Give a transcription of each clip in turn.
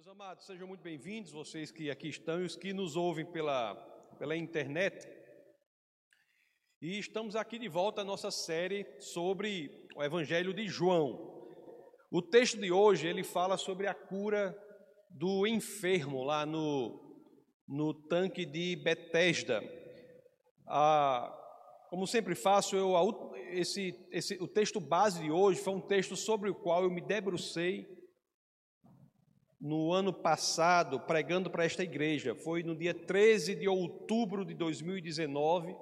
Meus amados, sejam muito bem-vindos, vocês que aqui estão e os que nos ouvem pela, pela internet. E estamos aqui de volta à nossa série sobre o Evangelho de João. O texto de hoje, ele fala sobre a cura do enfermo lá no, no tanque de Betesda. Ah, como sempre faço, eu, esse, esse, o texto base de hoje foi um texto sobre o qual eu me debrucei no ano passado pregando para esta igreja. Foi no dia 13 de outubro de 2019.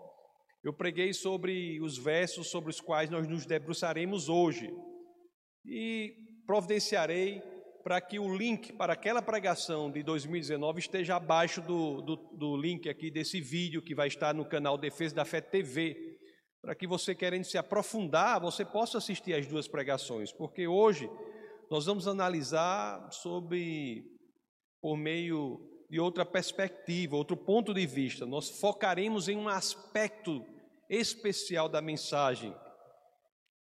Eu preguei sobre os versos sobre os quais nós nos debruçaremos hoje. E providenciarei para que o link para aquela pregação de 2019 esteja abaixo do, do, do link aqui desse vídeo que vai estar no canal Defesa da Fé TV. Para que você querendo se aprofundar, você possa assistir as duas pregações, porque hoje nós vamos analisar sobre, por meio de outra perspectiva, outro ponto de vista. Nós focaremos em um aspecto especial da mensagem,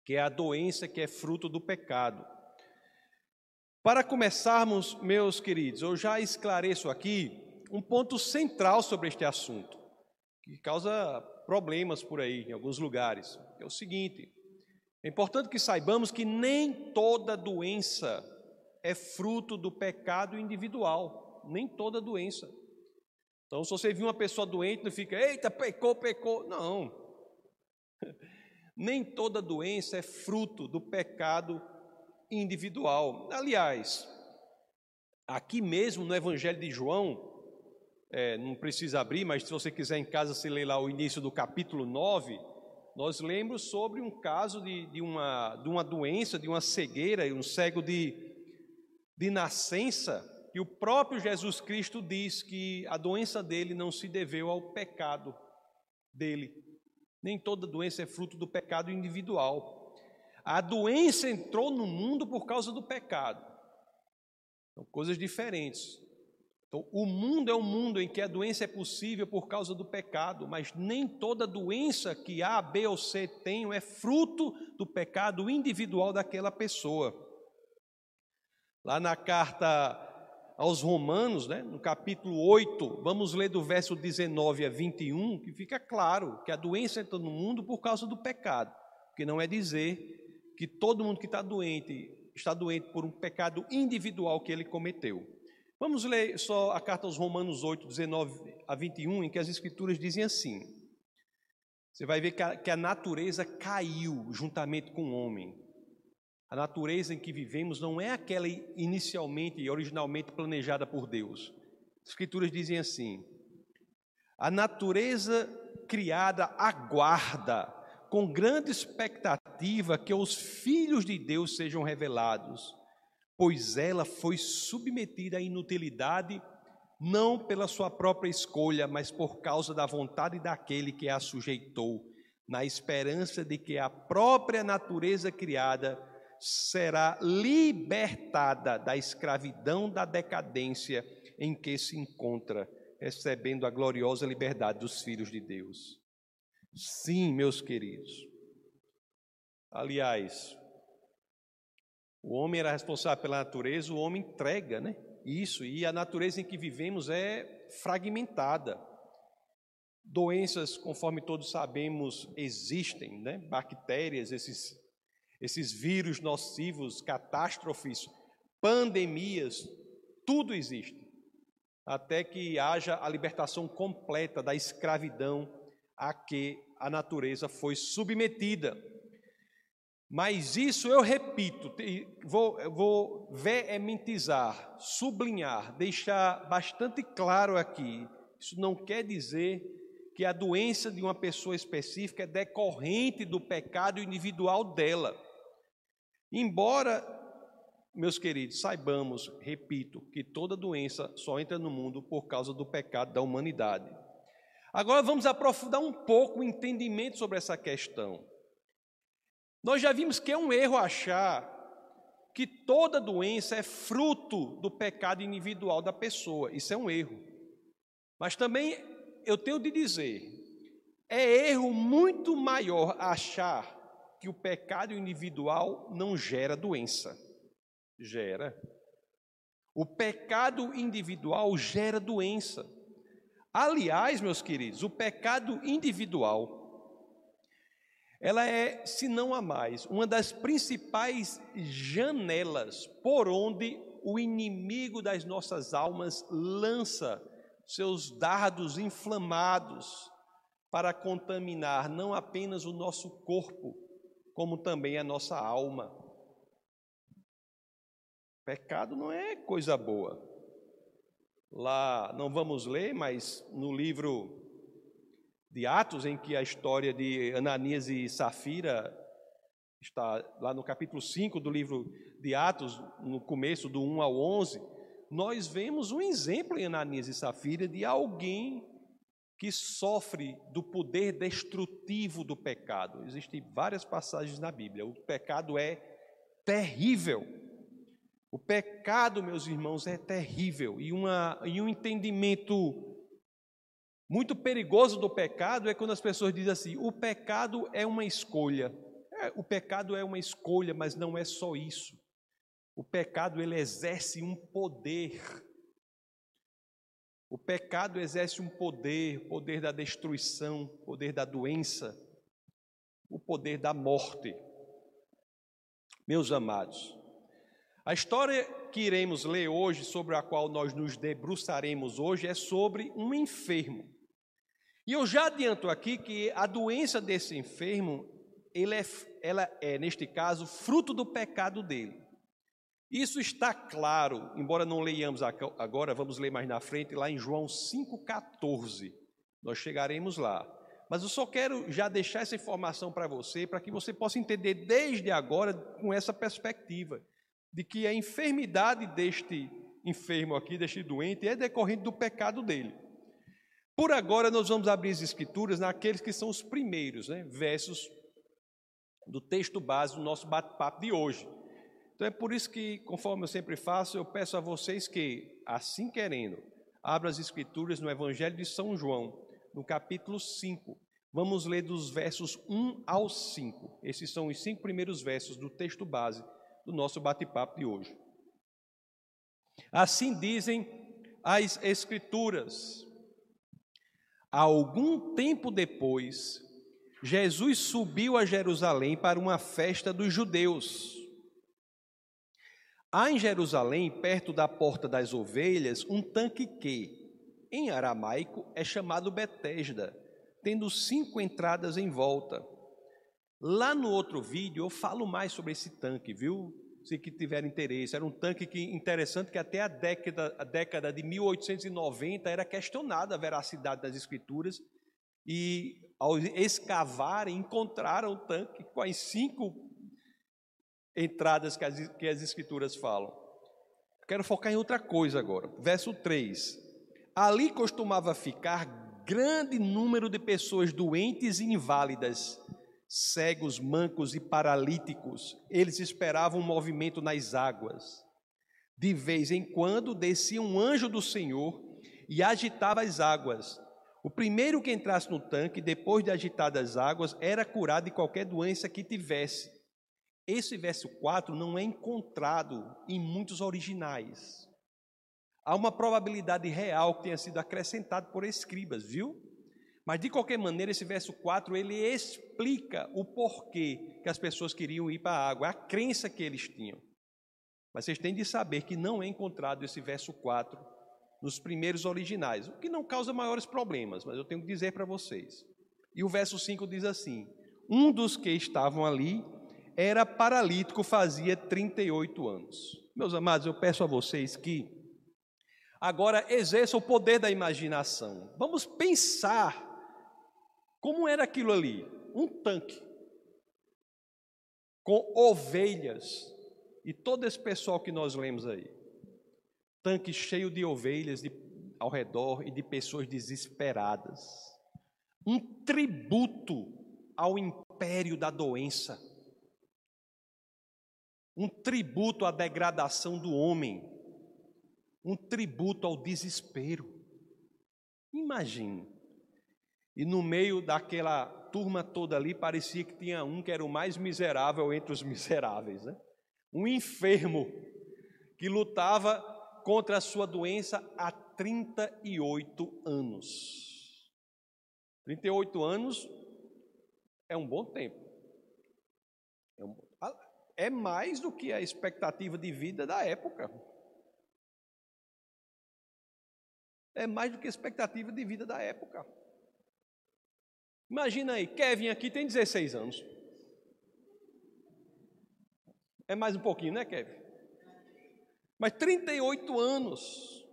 que é a doença que é fruto do pecado. Para começarmos, meus queridos, eu já esclareço aqui um ponto central sobre este assunto, que causa problemas por aí, em alguns lugares. É o seguinte: é importante que saibamos que nem toda doença é fruto do pecado individual, nem toda doença. Então, se você viu uma pessoa doente, não fica, eita, pecou, pecou. Não. Nem toda doença é fruto do pecado individual. Aliás, aqui mesmo no Evangelho de João, é, não precisa abrir, mas se você quiser em casa, se lê lá o início do capítulo 9, nós lemos sobre um caso de, de, uma, de uma doença, de uma cegueira, um cego de, de nascença, que o próprio Jesus Cristo diz que a doença dele não se deveu ao pecado dele. Nem toda doença é fruto do pecado individual. A doença entrou no mundo por causa do pecado. São coisas diferentes. Então, o mundo é um mundo em que a doença é possível por causa do pecado, mas nem toda doença que A, B ou C tenham é fruto do pecado individual daquela pessoa. Lá na carta aos Romanos, né, no capítulo 8, vamos ler do verso 19 a 21, que fica claro que a doença entra no mundo por causa do pecado, que não é dizer que todo mundo que está doente está doente por um pecado individual que ele cometeu. Vamos ler só a carta aos Romanos 8, 19 a 21, em que as Escrituras dizem assim: você vai ver que a, que a natureza caiu juntamente com o homem. A natureza em que vivemos não é aquela inicialmente e originalmente planejada por Deus. As Escrituras dizem assim: a natureza criada aguarda com grande expectativa que os filhos de Deus sejam revelados pois ela foi submetida à inutilidade, não pela sua própria escolha, mas por causa da vontade daquele que a sujeitou, na esperança de que a própria natureza criada será libertada da escravidão da decadência em que se encontra, recebendo a gloriosa liberdade dos filhos de Deus. Sim, meus queridos. Aliás, o homem era responsável pela natureza, o homem entrega, né? Isso, e a natureza em que vivemos é fragmentada. Doenças, conforme todos sabemos, existem, né? Bactérias, esses, esses vírus nocivos, catástrofes, pandemias, tudo existe. Até que haja a libertação completa da escravidão a que a natureza foi submetida. Mas isso eu repito, vou, vou veementizar, sublinhar, deixar bastante claro aqui. Isso não quer dizer que a doença de uma pessoa específica é decorrente do pecado individual dela. Embora, meus queridos, saibamos, repito, que toda doença só entra no mundo por causa do pecado da humanidade. Agora vamos aprofundar um pouco o entendimento sobre essa questão. Nós já vimos que é um erro achar que toda doença é fruto do pecado individual da pessoa. Isso é um erro. Mas também eu tenho de dizer, é erro muito maior achar que o pecado individual não gera doença. Gera. O pecado individual gera doença. Aliás, meus queridos, o pecado individual ela é, se não a mais, uma das principais janelas por onde o inimigo das nossas almas lança seus dardos inflamados para contaminar não apenas o nosso corpo, como também a nossa alma. Pecado não é coisa boa. Lá, não vamos ler, mas no livro de Atos, em que a história de Ananias e Safira está lá no capítulo 5 do livro de Atos, no começo do 1 ao 11, nós vemos um exemplo em Ananias e Safira de alguém que sofre do poder destrutivo do pecado. Existem várias passagens na Bíblia. O pecado é terrível. O pecado, meus irmãos, é terrível. E, uma, e um entendimento muito perigoso do pecado é quando as pessoas dizem assim: o pecado é uma escolha. É, o pecado é uma escolha, mas não é só isso. O pecado ele exerce um poder. O pecado exerce um poder, poder da destruição, poder da doença, o poder da morte. Meus amados, a história que iremos ler hoje, sobre a qual nós nos debruçaremos hoje, é sobre um enfermo. E eu já adianto aqui que a doença desse enfermo, é, ela é, neste caso, fruto do pecado dele. Isso está claro, embora não leiamos agora, vamos ler mais na frente, lá em João 5,14. Nós chegaremos lá. Mas eu só quero já deixar essa informação para você, para que você possa entender desde agora com essa perspectiva, de que a enfermidade deste enfermo aqui, deste doente, é decorrente do pecado dele. Por agora, nós vamos abrir as escrituras naqueles que são os primeiros né, versos do texto base do nosso bate-papo de hoje. Então é por isso que, conforme eu sempre faço, eu peço a vocês que, assim querendo, abram as escrituras no Evangelho de São João, no capítulo 5. Vamos ler dos versos 1 ao 5. Esses são os cinco primeiros versos do texto base do nosso bate-papo de hoje. Assim dizem as Escrituras. Algum tempo depois, Jesus subiu a Jerusalém para uma festa dos judeus. Há em Jerusalém, perto da Porta das Ovelhas, um tanque que, em aramaico, é chamado Betesda, tendo cinco entradas em volta. Lá no outro vídeo eu falo mais sobre esse tanque, viu? Se que tiver interesse. Era um tanque que interessante que até a década, a década de 1890 era questionada a veracidade das escrituras e ao escavarem encontraram o tanque com as cinco entradas que as, que as escrituras falam. Quero focar em outra coisa agora. Verso 3. Ali costumava ficar grande número de pessoas doentes e inválidas cegos, mancos e paralíticos. Eles esperavam um movimento nas águas. De vez em quando descia um anjo do Senhor e agitava as águas. O primeiro que entrasse no tanque, depois de agitadas as águas, era curado de qualquer doença que tivesse. Esse verso 4 não é encontrado em muitos originais. Há uma probabilidade real que tenha sido acrescentado por escribas, viu? Mas de qualquer maneira, esse verso 4 ele explica o porquê que as pessoas queriam ir para a água, a crença que eles tinham. Mas vocês têm de saber que não é encontrado esse verso 4 nos primeiros originais, o que não causa maiores problemas, mas eu tenho que dizer para vocês. E o verso 5 diz assim: Um dos que estavam ali era paralítico, fazia 38 anos. Meus amados, eu peço a vocês que agora exerçam o poder da imaginação. Vamos pensar como era aquilo ali? Um tanque com ovelhas e todo esse pessoal que nós lemos aí. Tanque cheio de ovelhas de, ao redor e de pessoas desesperadas. Um tributo ao império da doença. Um tributo à degradação do homem. Um tributo ao desespero. Imagine e no meio daquela turma toda ali, parecia que tinha um que era o mais miserável entre os miseráveis, né? Um enfermo que lutava contra a sua doença há 38 anos. 38 anos é um bom tempo. É, um, é mais do que a expectativa de vida da época. É mais do que a expectativa de vida da época. Imagina aí, Kevin aqui tem 16 anos. É mais um pouquinho, né, Kevin? Mas 38 anos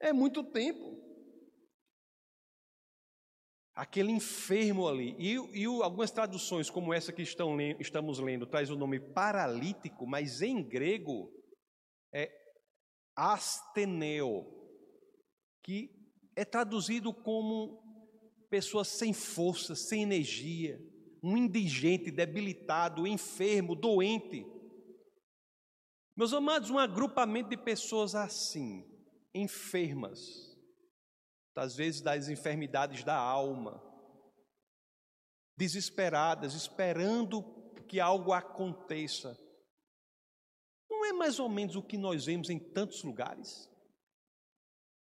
é muito tempo. Aquele enfermo ali. E, e algumas traduções, como essa que estão, estamos lendo, traz o nome paralítico, mas em grego é asteneo, que é traduzido como pessoa sem força, sem energia, um indigente, debilitado, enfermo, doente. Meus amados, um agrupamento de pessoas assim, enfermas, às vezes das enfermidades da alma, desesperadas, esperando que algo aconteça. Não é mais ou menos o que nós vemos em tantos lugares?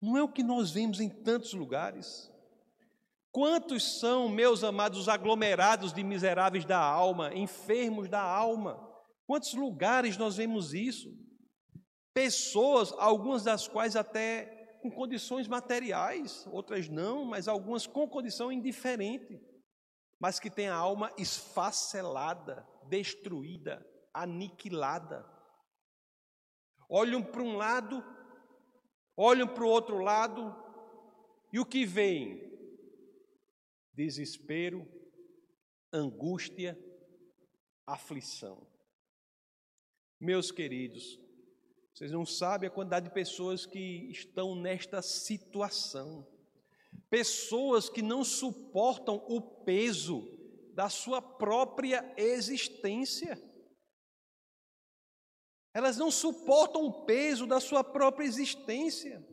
Não é o que nós vemos em tantos lugares? Quantos são, meus amados, os aglomerados de miseráveis da alma, enfermos da alma? Quantos lugares nós vemos isso? Pessoas, algumas das quais até com condições materiais, outras não, mas algumas com condição indiferente, mas que têm a alma esfacelada, destruída, aniquilada. Olham para um lado, olham para o outro lado, e o que vem? Desespero, angústia, aflição. Meus queridos, vocês não sabem a quantidade de pessoas que estão nesta situação. Pessoas que não suportam o peso da sua própria existência. Elas não suportam o peso da sua própria existência.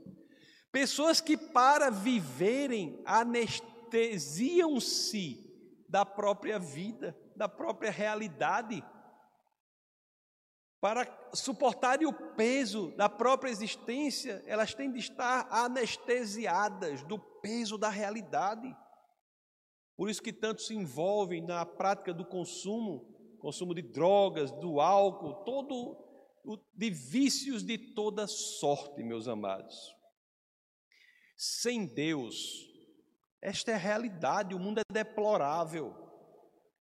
Pessoas que, para viverem, anestesiam-se da própria vida, da própria realidade para suportarem o peso da própria existência, elas têm de estar anestesiadas do peso da realidade. Por isso que tanto se envolvem na prática do consumo, consumo de drogas, do álcool, todo de vícios de toda sorte, meus amados. Sem Deus, esta é a realidade, o mundo é deplorável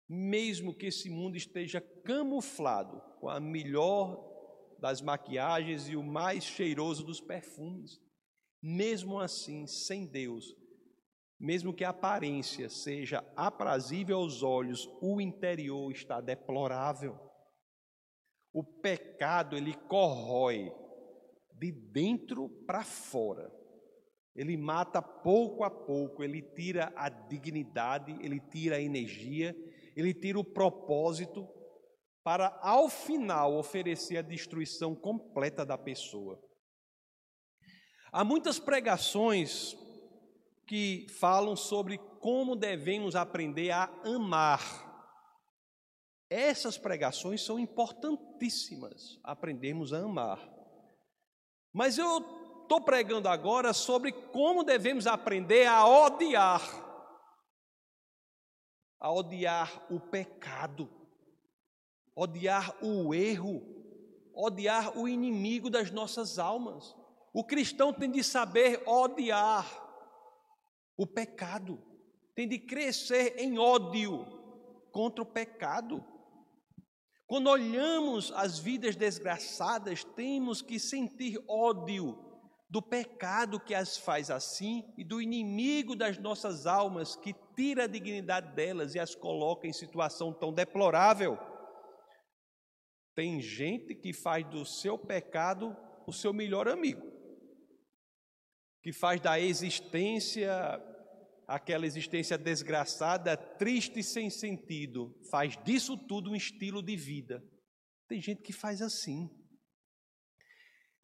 mesmo que esse mundo esteja camuflado com a melhor das maquiagens e o mais cheiroso dos perfumes, mesmo assim, sem Deus, mesmo que a aparência seja aprazível aos olhos, o interior está deplorável. O pecado ele corrói de dentro para fora. Ele mata pouco a pouco, ele tira a dignidade, ele tira a energia, ele tira o propósito para, ao final, oferecer a destruição completa da pessoa. Há muitas pregações que falam sobre como devemos aprender a amar. Essas pregações são importantíssimas, aprendermos a amar. Mas eu estou pregando agora sobre como devemos aprender a odiar a odiar o pecado, odiar o erro, odiar o inimigo das nossas almas. O cristão tem de saber odiar o pecado, tem de crescer em ódio contra o pecado. Quando olhamos as vidas desgraçadas, temos que sentir ódio do pecado que as faz assim e do inimigo das nossas almas que tira a dignidade delas e as coloca em situação tão deplorável. Tem gente que faz do seu pecado o seu melhor amigo, que faz da existência, aquela existência desgraçada, triste e sem sentido, faz disso tudo um estilo de vida. Tem gente que faz assim.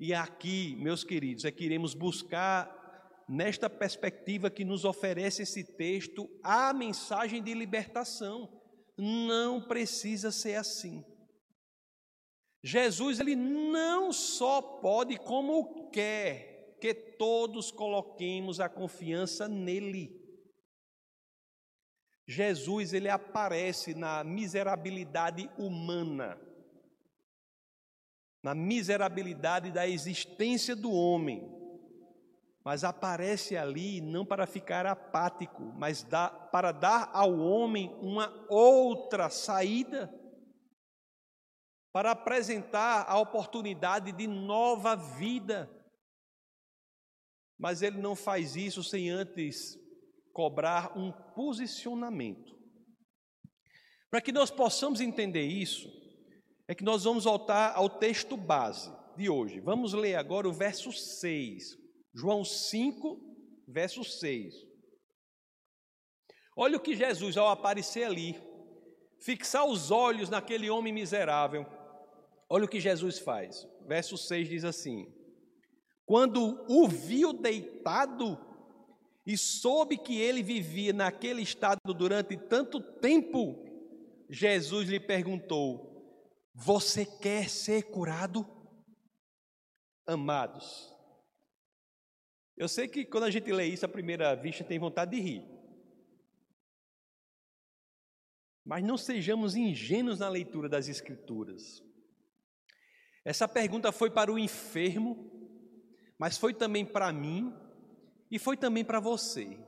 E aqui, meus queridos, é que iremos buscar, nesta perspectiva que nos oferece esse texto, a mensagem de libertação. Não precisa ser assim. Jesus ele não só pode, como quer que todos coloquemos a confiança nele. Jesus ele aparece na miserabilidade humana, na miserabilidade da existência do homem, mas aparece ali não para ficar apático, mas dá, para dar ao homem uma outra saída para apresentar a oportunidade de nova vida. Mas ele não faz isso sem antes cobrar um posicionamento. Para que nós possamos entender isso, é que nós vamos voltar ao texto base de hoje. Vamos ler agora o verso 6. João 5, verso 6. Olha o que Jesus, ao aparecer ali, fixar os olhos naquele homem miserável, Olha o que Jesus faz. Verso 6 diz assim: Quando o viu deitado e soube que ele vivia naquele estado durante tanto tempo, Jesus lhe perguntou: Você quer ser curado? Amados, eu sei que quando a gente lê isso à primeira vista tem vontade de rir. Mas não sejamos ingênuos na leitura das Escrituras. Essa pergunta foi para o enfermo, mas foi também para mim e foi também para você.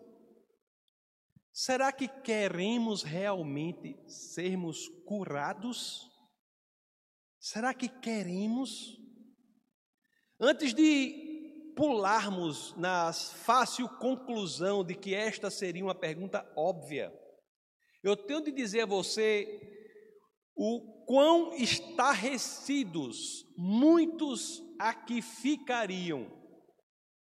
Será que queremos realmente sermos curados? Será que queremos? Antes de pularmos na fácil conclusão de que esta seria uma pergunta óbvia, eu tenho de dizer a você o quão estarrecidos muitos aqui ficariam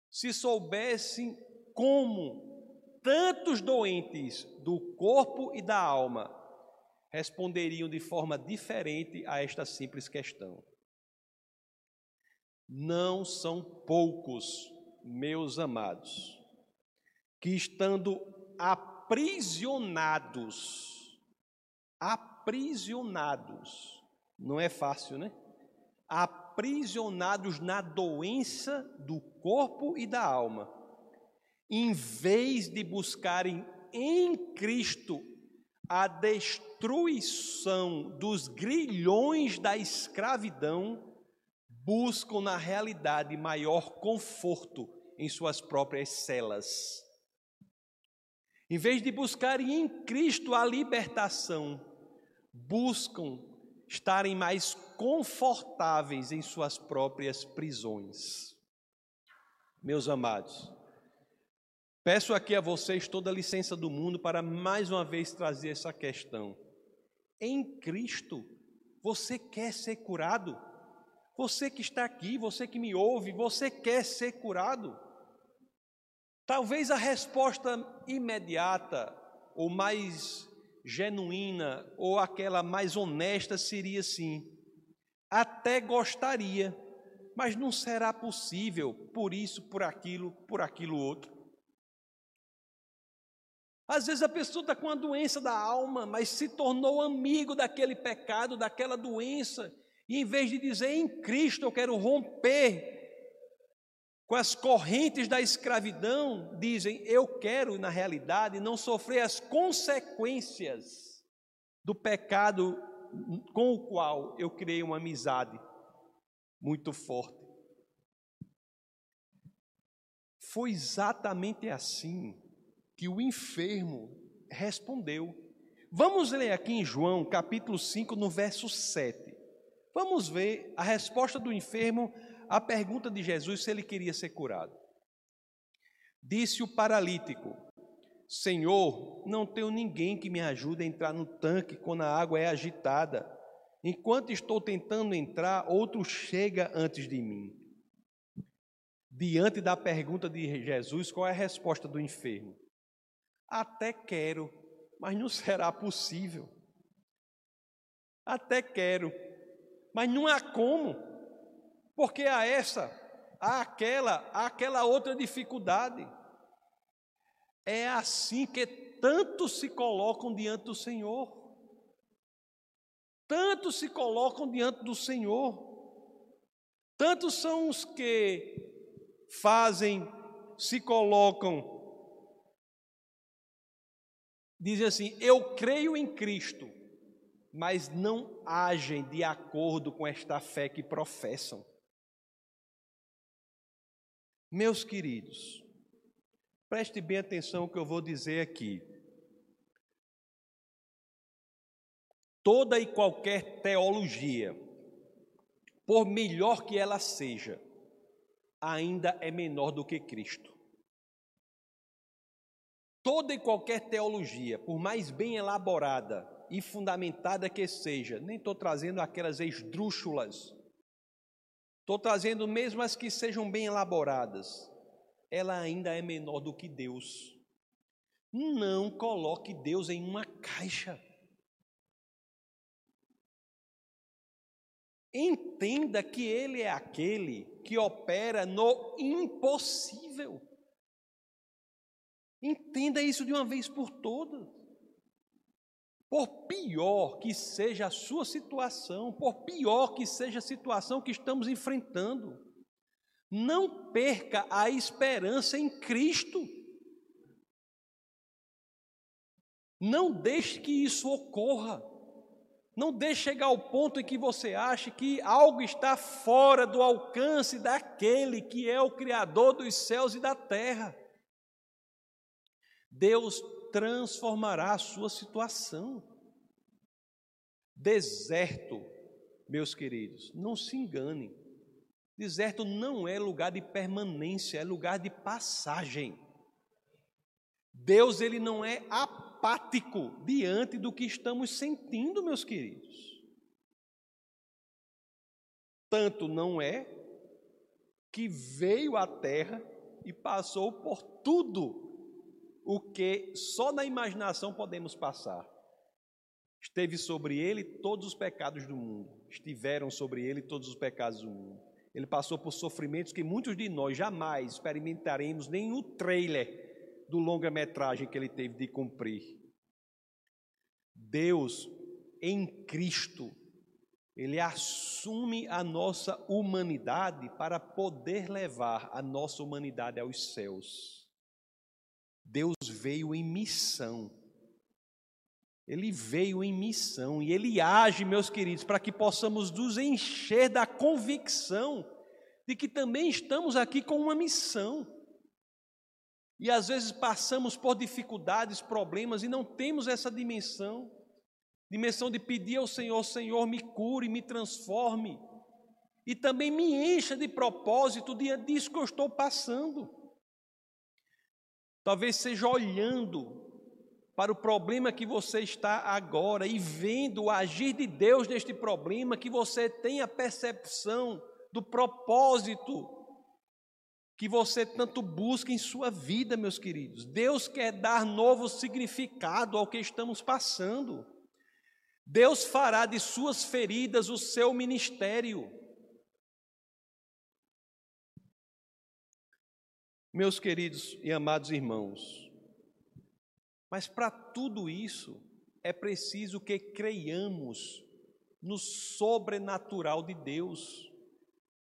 se soubessem como tantos doentes do corpo e da alma responderiam de forma diferente a esta simples questão. Não são poucos, meus amados, que estando aprisionados, aprisionados. Não é fácil, né? Aprisionados na doença do corpo e da alma. Em vez de buscarem em Cristo a destruição dos grilhões da escravidão, buscam na realidade maior conforto em suas próprias celas. Em vez de buscarem em Cristo a libertação, buscam estarem mais confortáveis em suas próprias prisões. Meus amados, peço aqui a vocês toda a licença do mundo para mais uma vez trazer essa questão. Em Cristo, você quer ser curado? Você que está aqui, você que me ouve, você quer ser curado? Talvez a resposta imediata ou mais genuína ou aquela mais honesta seria sim: até gostaria, mas não será possível por isso, por aquilo, por aquilo outro. Às vezes a pessoa está com a doença da alma, mas se tornou amigo daquele pecado, daquela doença, e em vez de dizer em Cristo eu quero romper com as correntes da escravidão, dizem: Eu quero, na realidade, não sofrer as consequências do pecado com o qual eu criei uma amizade muito forte. Foi exatamente assim que o enfermo respondeu. Vamos ler aqui em João, capítulo 5, no verso 7. Vamos ver a resposta do enfermo a pergunta de Jesus se ele queria ser curado. Disse o paralítico: Senhor, não tenho ninguém que me ajude a entrar no tanque quando a água é agitada. Enquanto estou tentando entrar, outro chega antes de mim. Diante da pergunta de Jesus, qual é a resposta do enfermo? Até quero, mas não será possível. Até quero, mas não há como. Porque há essa, há aquela, há aquela outra dificuldade. É assim que tantos se colocam diante do Senhor. Tantos se colocam diante do Senhor. Tantos são os que fazem, se colocam, dizem assim: Eu creio em Cristo, mas não agem de acordo com esta fé que professam. Meus queridos, preste bem atenção ao que eu vou dizer aqui. Toda e qualquer teologia, por melhor que ela seja, ainda é menor do que Cristo. Toda e qualquer teologia, por mais bem elaborada e fundamentada que seja, nem estou trazendo aquelas esdrúxulas, estou trazendo mesmo as que sejam bem elaboradas, ela ainda é menor do que Deus. Não coloque Deus em uma caixa. Entenda que Ele é aquele que opera no impossível. Entenda isso de uma vez por todas. Por pior que seja a sua situação, por pior que seja a situação que estamos enfrentando, não perca a esperança em Cristo. Não deixe que isso ocorra. Não deixe chegar ao ponto em que você ache que algo está fora do alcance daquele que é o Criador dos céus e da terra. Deus transformará a sua situação. Deserto, meus queridos, não se enganem. Deserto não é lugar de permanência, é lugar de passagem. Deus ele não é apático diante do que estamos sentindo, meus queridos. Tanto não é que veio à terra e passou por tudo o que só na imaginação podemos passar. Esteve sobre ele todos os pecados do mundo, estiveram sobre ele todos os pecados do mundo. Ele passou por sofrimentos que muitos de nós jamais experimentaremos nem no trailer do longa-metragem que ele teve de cumprir. Deus, em Cristo, ele assume a nossa humanidade para poder levar a nossa humanidade aos céus. Deus veio em missão. Ele veio em missão e ele age, meus queridos, para que possamos nos encher da convicção de que também estamos aqui com uma missão. E às vezes passamos por dificuldades, problemas e não temos essa dimensão dimensão de pedir ao Senhor: Senhor, me cure, me transforme. E também me encha de propósito diante disso que eu estou passando. Talvez seja olhando para o problema que você está agora e vendo o agir de Deus neste problema, que você tenha percepção do propósito que você tanto busca em sua vida, meus queridos. Deus quer dar novo significado ao que estamos passando. Deus fará de suas feridas o seu ministério. Meus queridos e amados irmãos, mas para tudo isso é preciso que creiamos no sobrenatural de Deus.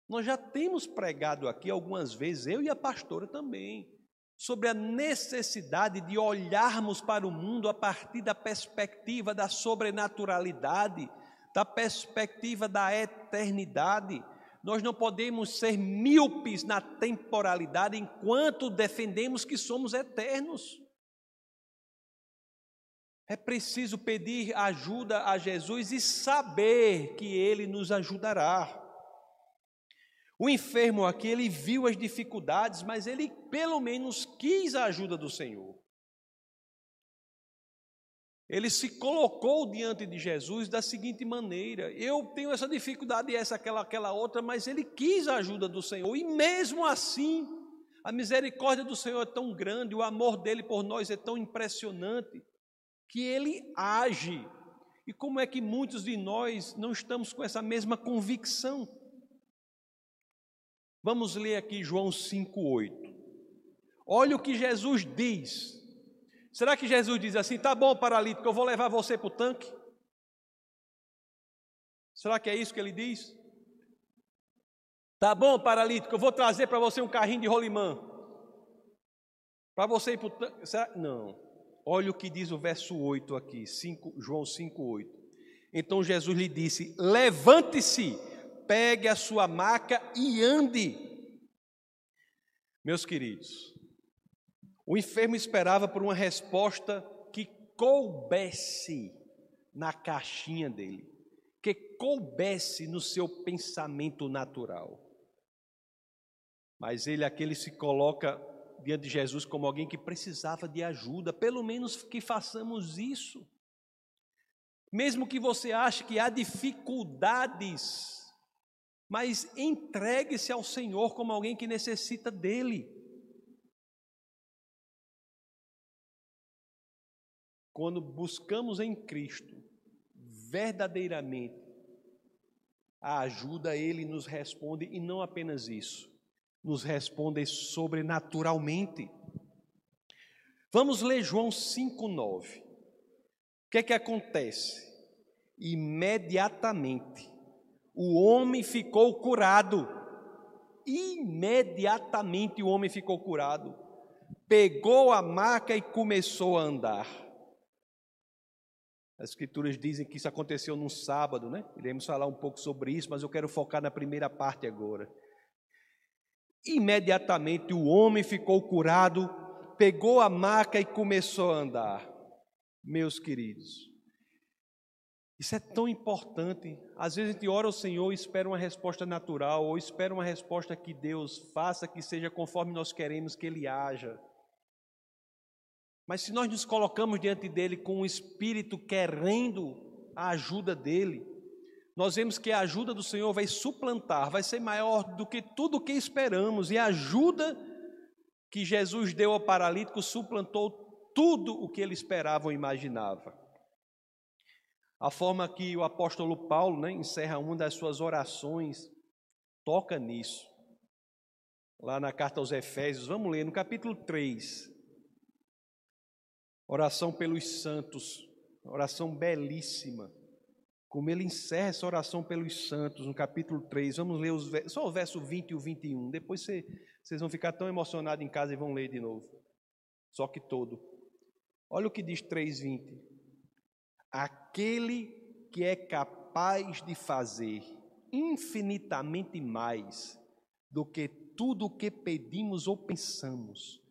Nós já temos pregado aqui algumas vezes, eu e a pastora também, sobre a necessidade de olharmos para o mundo a partir da perspectiva da sobrenaturalidade, da perspectiva da eternidade. Nós não podemos ser míopes na temporalidade enquanto defendemos que somos eternos. É preciso pedir ajuda a Jesus e saber que Ele nos ajudará. O enfermo aqui, ele viu as dificuldades, mas ele pelo menos quis a ajuda do Senhor. Ele se colocou diante de Jesus da seguinte maneira: eu tenho essa dificuldade, essa, aquela, aquela outra, mas ele quis a ajuda do Senhor, e mesmo assim, a misericórdia do Senhor é tão grande, o amor dele por nós é tão impressionante, que ele age. E como é que muitos de nós não estamos com essa mesma convicção? Vamos ler aqui João 5,8. Olha o que Jesus diz. Será que Jesus diz assim: tá bom, paralítico, eu vou levar você para o tanque? Será que é isso que ele diz? Tá bom, paralítico, eu vou trazer para você um carrinho de rolimã. Para você ir para Será? Não. Olha o que diz o verso 8 aqui, 5, João 5, 8. Então Jesus lhe disse: Levante-se, pegue a sua maca e ande. Meus queridos, o enfermo esperava por uma resposta que coubesse na caixinha dele, que coubesse no seu pensamento natural. Mas ele, aquele se coloca diante de Jesus como alguém que precisava de ajuda, pelo menos que façamos isso. Mesmo que você ache que há dificuldades, mas entregue-se ao Senhor como alguém que necessita dele. Quando buscamos em Cristo verdadeiramente a ajuda, Ele nos responde, e não apenas isso, nos responde sobrenaturalmente. Vamos ler João 5,9. O que é que acontece? Imediatamente o homem ficou curado. Imediatamente o homem ficou curado. Pegou a maca e começou a andar. As escrituras dizem que isso aconteceu num sábado, né? Iremos falar um pouco sobre isso, mas eu quero focar na primeira parte agora. Imediatamente o homem ficou curado, pegou a maca e começou a andar. Meus queridos, isso é tão importante. Às vezes a gente ora ao Senhor e espera uma resposta natural, ou espera uma resposta que Deus faça que seja conforme nós queremos que Ele haja. Mas se nós nos colocamos diante dele com o espírito querendo a ajuda dele, nós vemos que a ajuda do Senhor vai suplantar, vai ser maior do que tudo o que esperamos, e a ajuda que Jesus deu ao paralítico suplantou tudo o que ele esperava ou imaginava. A forma que o apóstolo Paulo né, encerra uma das suas orações toca nisso. Lá na carta aos Efésios, vamos ler no capítulo 3. Oração pelos santos, oração belíssima. Como ele encerra essa oração pelos santos no capítulo 3, vamos ler os, só o verso 20 e o 21. Depois você, vocês vão ficar tão emocionados em casa e vão ler de novo. Só que todo. Olha o que diz 3,20 aquele que é capaz de fazer infinitamente mais do que tudo o que pedimos ou pensamos,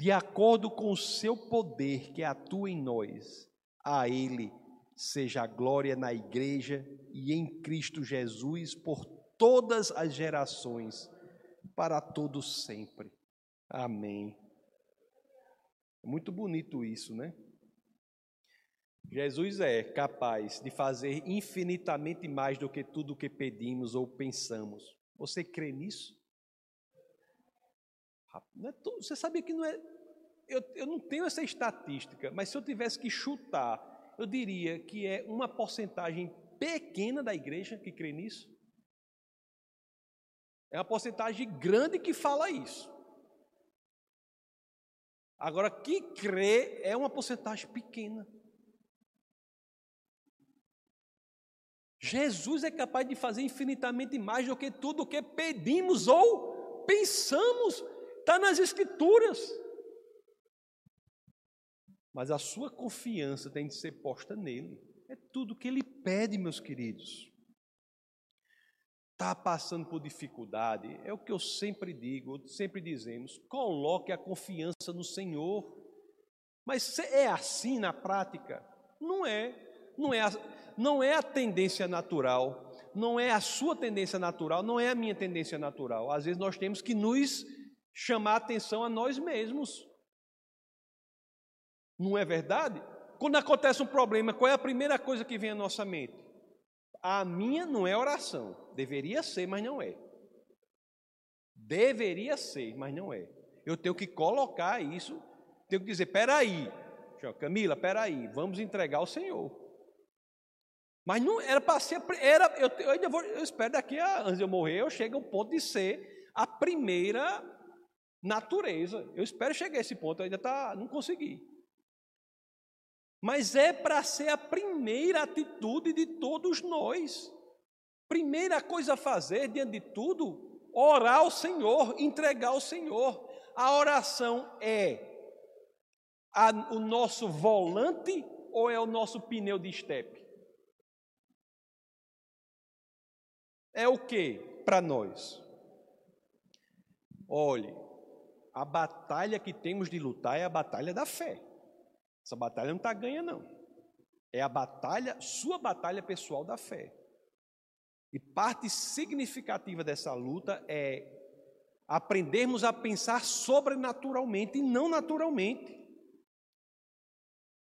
de acordo com o seu poder que atua em nós, a Ele seja a glória na Igreja e em Cristo Jesus por todas as gerações, para todos sempre. Amém. Muito bonito isso, né? Jesus é capaz de fazer infinitamente mais do que tudo o que pedimos ou pensamos. Você crê nisso? É você sabe que não é. Eu, eu não tenho essa estatística, mas se eu tivesse que chutar, eu diria que é uma porcentagem pequena da igreja que crê nisso. É uma porcentagem grande que fala isso. Agora, que crê é uma porcentagem pequena. Jesus é capaz de fazer infinitamente mais do que tudo o que pedimos ou pensamos, está nas Escrituras. Mas a sua confiança tem de ser posta nele. É tudo que ele pede, meus queridos. Está passando por dificuldade, é o que eu sempre digo, sempre dizemos: coloque a confiança no Senhor. Mas é assim na prática? Não é. Não é não é a tendência natural, não é a sua tendência natural, não é a minha tendência natural. Às vezes nós temos que nos chamar atenção a nós mesmos. Não é verdade? Quando acontece um problema, qual é a primeira coisa que vem à nossa mente? A minha não é oração. Deveria ser, mas não é. Deveria ser, mas não é. Eu tenho que colocar isso, tenho que dizer: peraí, Camila, peraí, vamos entregar ao Senhor. Mas não era para ser, era, eu, eu ainda vou, eu espero daqui a, antes de eu morrer, eu chegue ao ponto de ser a primeira natureza. Eu espero chegar a esse ponto, ainda tá, não consegui. Mas é para ser a primeira atitude de todos nós. Primeira coisa a fazer, diante de tudo, orar ao Senhor, entregar ao Senhor. A oração é a, o nosso volante ou é o nosso pneu de estepe? É o que para nós? Olhe, a batalha que temos de lutar é a batalha da fé. Essa batalha não está ganha, não. É a batalha, sua batalha pessoal da fé. E parte significativa dessa luta é aprendermos a pensar sobrenaturalmente e não naturalmente.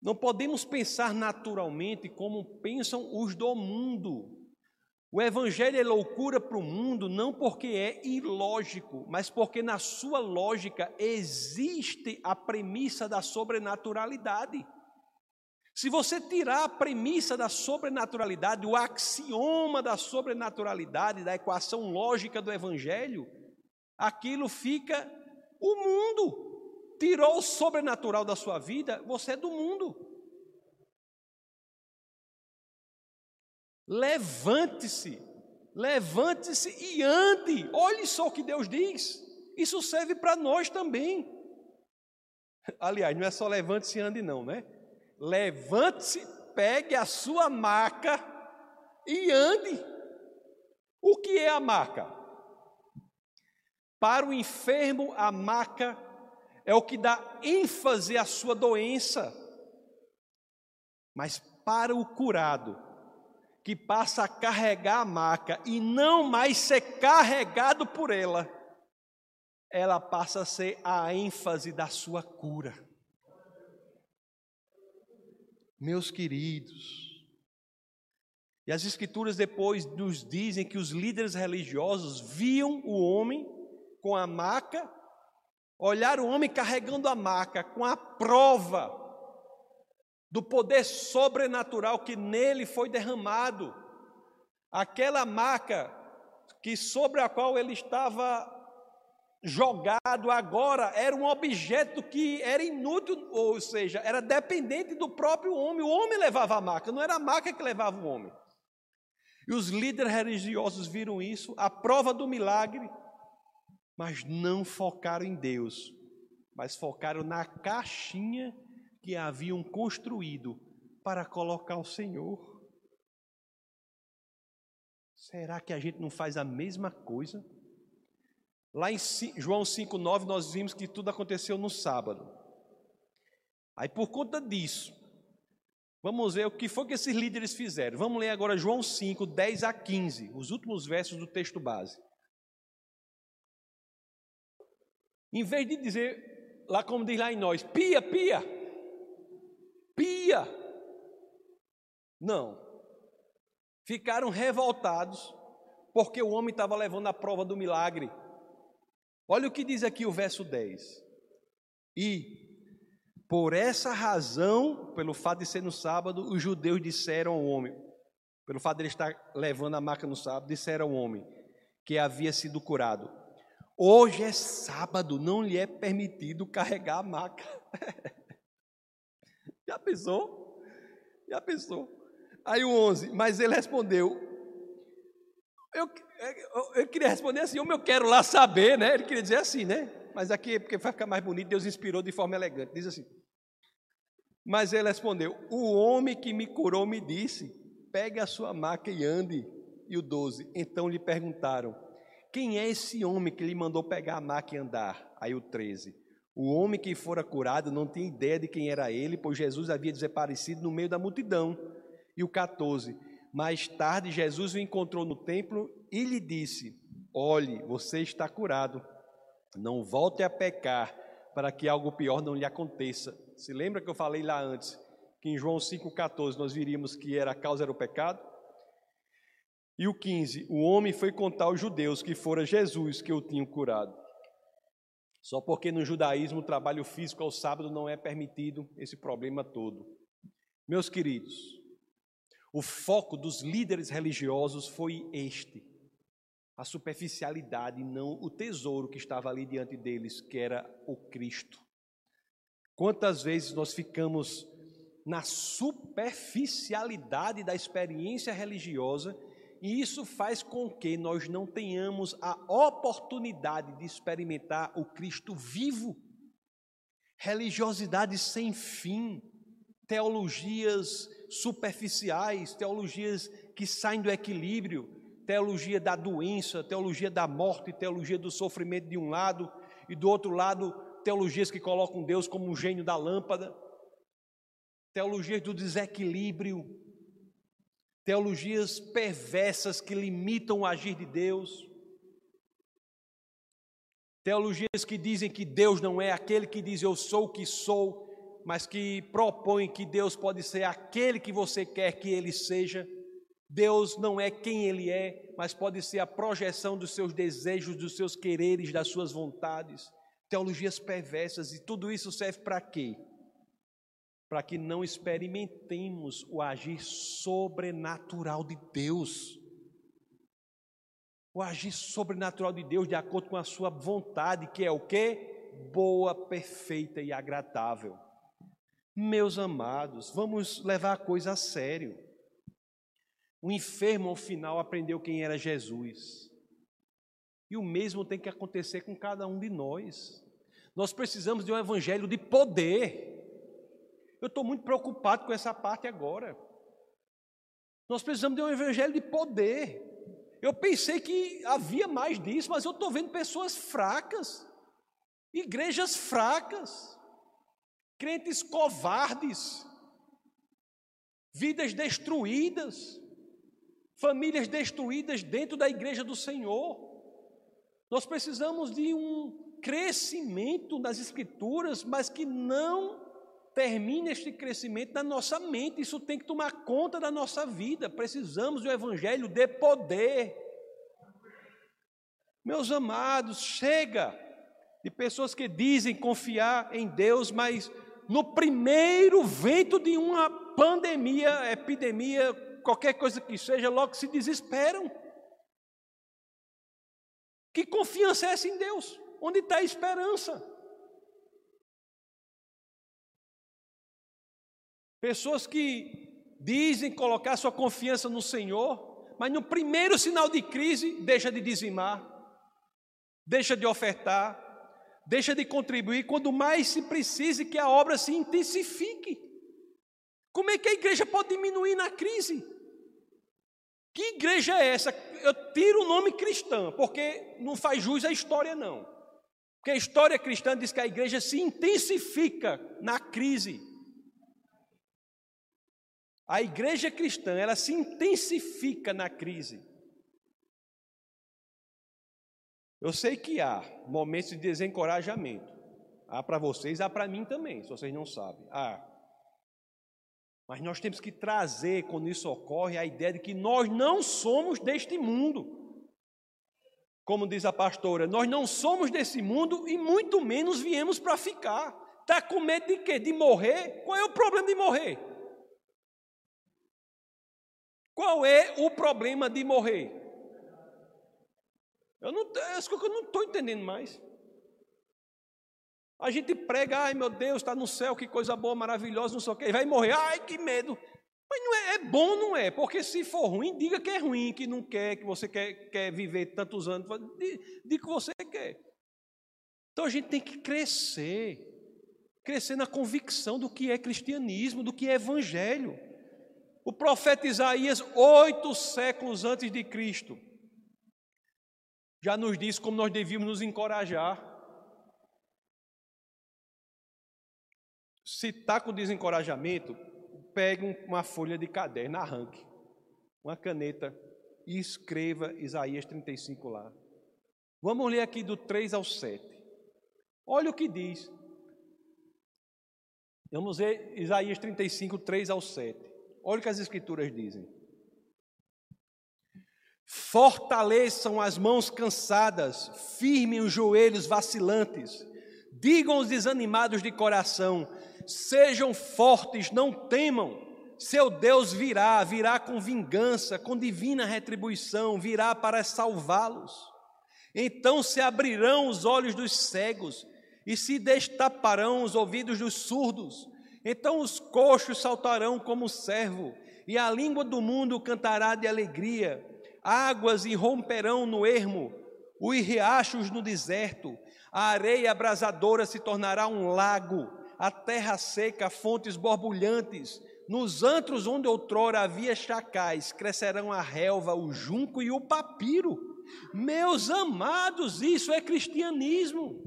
Não podemos pensar naturalmente como pensam os do mundo. O Evangelho é loucura para o mundo não porque é ilógico, mas porque na sua lógica existe a premissa da sobrenaturalidade. Se você tirar a premissa da sobrenaturalidade, o axioma da sobrenaturalidade, da equação lógica do Evangelho, aquilo fica o mundo. Tirou o sobrenatural da sua vida, você é do mundo. Levante-se, levante-se e ande. Olhe só o que Deus diz. Isso serve para nós também. Aliás, não é só levante-se e ande, não, né? Levante-se, pegue a sua maca e ande. O que é a maca? Para o enfermo, a maca é o que dá ênfase à sua doença. Mas para o curado, que passa a carregar a maca e não mais ser carregado por ela, ela passa a ser a ênfase da sua cura. Meus queridos, e as Escrituras depois nos dizem que os líderes religiosos viam o homem com a maca, olharam o homem carregando a maca com a prova do poder sobrenatural que nele foi derramado. Aquela maca que sobre a qual ele estava jogado agora era um objeto que era inútil, ou seja, era dependente do próprio homem. O homem levava a maca, não era a maca que levava o homem. E os líderes religiosos viram isso, a prova do milagre, mas não focaram em Deus, mas focaram na caixinha que haviam construído para colocar o Senhor. Será que a gente não faz a mesma coisa? Lá em João 5,9 nós vimos que tudo aconteceu no sábado. Aí por conta disso, vamos ver o que foi que esses líderes fizeram. Vamos ler agora João 5, 10 a 15, os últimos versos do texto base. Em vez de dizer, lá como diz lá em nós, pia, pia, pia. Não. Ficaram revoltados porque o homem estava levando a prova do milagre. Olha o que diz aqui o verso 10. E por essa razão, pelo fato de ser no sábado, os judeus disseram ao homem, pelo fato de ele estar levando a maca no sábado, disseram ao homem que havia sido curado: Hoje é sábado, não lhe é permitido carregar a maca. Já pensou? Já pensou? Aí o 11, mas ele respondeu. Eu, eu, eu queria responder assim, eu quero lá saber, né? Ele queria dizer assim, né? Mas aqui, porque vai ficar mais bonito, Deus inspirou de forma elegante. Diz assim. Mas ele respondeu: O homem que me curou me disse: Pegue a sua maca e ande. E o 12. Então lhe perguntaram: Quem é esse homem que lhe mandou pegar a maca e andar? Aí o 13. O homem que fora curado não tinha ideia de quem era ele, pois Jesus havia desaparecido no meio da multidão. E o 14. Mais tarde, Jesus o encontrou no templo e lhe disse: Olhe, você está curado. Não volte a pecar, para que algo pior não lhe aconteça. Se lembra que eu falei lá antes, que em João 5,14 nós viríamos que era a causa era o pecado? E o 15: O homem foi contar aos judeus que fora Jesus que o tinha curado. Só porque no judaísmo o trabalho físico ao sábado não é permitido, esse problema todo. Meus queridos, o foco dos líderes religiosos foi este: a superficialidade, não o tesouro que estava ali diante deles, que era o Cristo. Quantas vezes nós ficamos na superficialidade da experiência religiosa E isso faz com que nós não tenhamos a oportunidade de experimentar o Cristo vivo. Religiosidade sem fim, teologias superficiais, teologias que saem do equilíbrio, teologia da doença, teologia da morte, teologia do sofrimento de um lado, e do outro lado, teologias que colocam Deus como um gênio da lâmpada, teologias do desequilíbrio, teologias perversas que limitam o agir de Deus, teologias que dizem que Deus não é aquele que diz eu sou o que sou, mas que propõem que Deus pode ser aquele que você quer que ele seja. Deus não é quem ele é, mas pode ser a projeção dos seus desejos, dos seus quereres, das suas vontades. Teologias perversas, e tudo isso serve para quê? Para que não experimentemos o agir sobrenatural de Deus. O agir sobrenatural de Deus de acordo com a sua vontade, que é o que? Boa, perfeita e agradável. Meus amados, vamos levar a coisa a sério. O enfermo, ao final, aprendeu quem era Jesus. E o mesmo tem que acontecer com cada um de nós. Nós precisamos de um evangelho de poder. Eu estou muito preocupado com essa parte agora. Nós precisamos de um evangelho de poder. Eu pensei que havia mais disso, mas eu estou vendo pessoas fracas, igrejas fracas, crentes covardes, vidas destruídas, famílias destruídas dentro da igreja do Senhor. Nós precisamos de um crescimento nas Escrituras, mas que não termine este crescimento na nossa mente. Isso tem que tomar conta da nossa vida. Precisamos do evangelho de poder. Meus amados, chega de pessoas que dizem confiar em Deus, mas no primeiro vento de uma pandemia, epidemia, qualquer coisa que seja, logo se desesperam. Que confiança é essa em Deus? Onde está a esperança? Pessoas que dizem colocar sua confiança no Senhor, mas no primeiro sinal de crise, deixa de dizimar, deixa de ofertar, deixa de contribuir, quando mais se precise que a obra se intensifique. Como é que a igreja pode diminuir na crise? Que igreja é essa? Eu tiro o nome cristã, porque não faz jus à história, não. Porque a história cristã diz que a igreja se intensifica na crise. A igreja cristã, ela se intensifica na crise. Eu sei que há momentos de desencorajamento. Há para vocês, há para mim também, se vocês não sabem. Há. Mas nós temos que trazer, quando isso ocorre, a ideia de que nós não somos deste mundo. Como diz a pastora, nós não somos desse mundo e muito menos viemos para ficar. Está com medo de quê? De morrer? Qual é o problema de morrer? Qual é o problema de morrer? Eu não, acho que eu não estou entendendo mais. A gente prega, ai meu Deus, está no céu, que coisa boa, maravilhosa, não sei o que, vai morrer, ai que medo. Mas não é, é bom, não é? Porque se for ruim, diga que é ruim, que não quer, que você quer, quer viver tantos anos, diga que você quer. Então a gente tem que crescer, crescer na convicção do que é cristianismo, do que é evangelho. O profeta Isaías, oito séculos antes de Cristo, já nos disse como nós devíamos nos encorajar. Se está com desencorajamento, pegue uma folha de caderno, arranque, uma caneta e escreva Isaías 35 lá. Vamos ler aqui do 3 ao 7. Olha o que diz. Vamos ler Isaías 35, 3 ao 7. Olha o que as Escrituras dizem. Fortaleçam as mãos cansadas, firmem os joelhos vacilantes, digam aos desanimados de coração: sejam fortes, não temam. Seu Deus virá, virá com vingança, com divina retribuição, virá para salvá-los. Então se abrirão os olhos dos cegos e se destaparão os ouvidos dos surdos então os coxos saltarão como servo, e a língua do mundo cantará de alegria. águas irromperão no ermo, os riachos no deserto, a areia abrasadora se tornará um lago, a terra seca, fontes borbulhantes. Nos antros onde outrora havia chacais, crescerão a relva, o junco e o papiro. Meus amados, isso é cristianismo.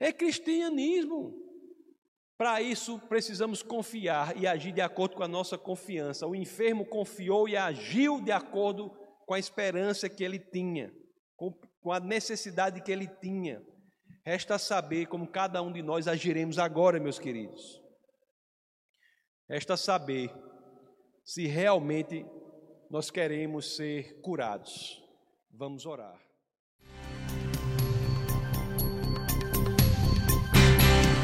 É cristianismo. Para isso, precisamos confiar e agir de acordo com a nossa confiança. O enfermo confiou e agiu de acordo com a esperança que ele tinha, com a necessidade que ele tinha. Resta saber como cada um de nós agiremos agora, meus queridos. Resta saber se realmente nós queremos ser curados. Vamos orar.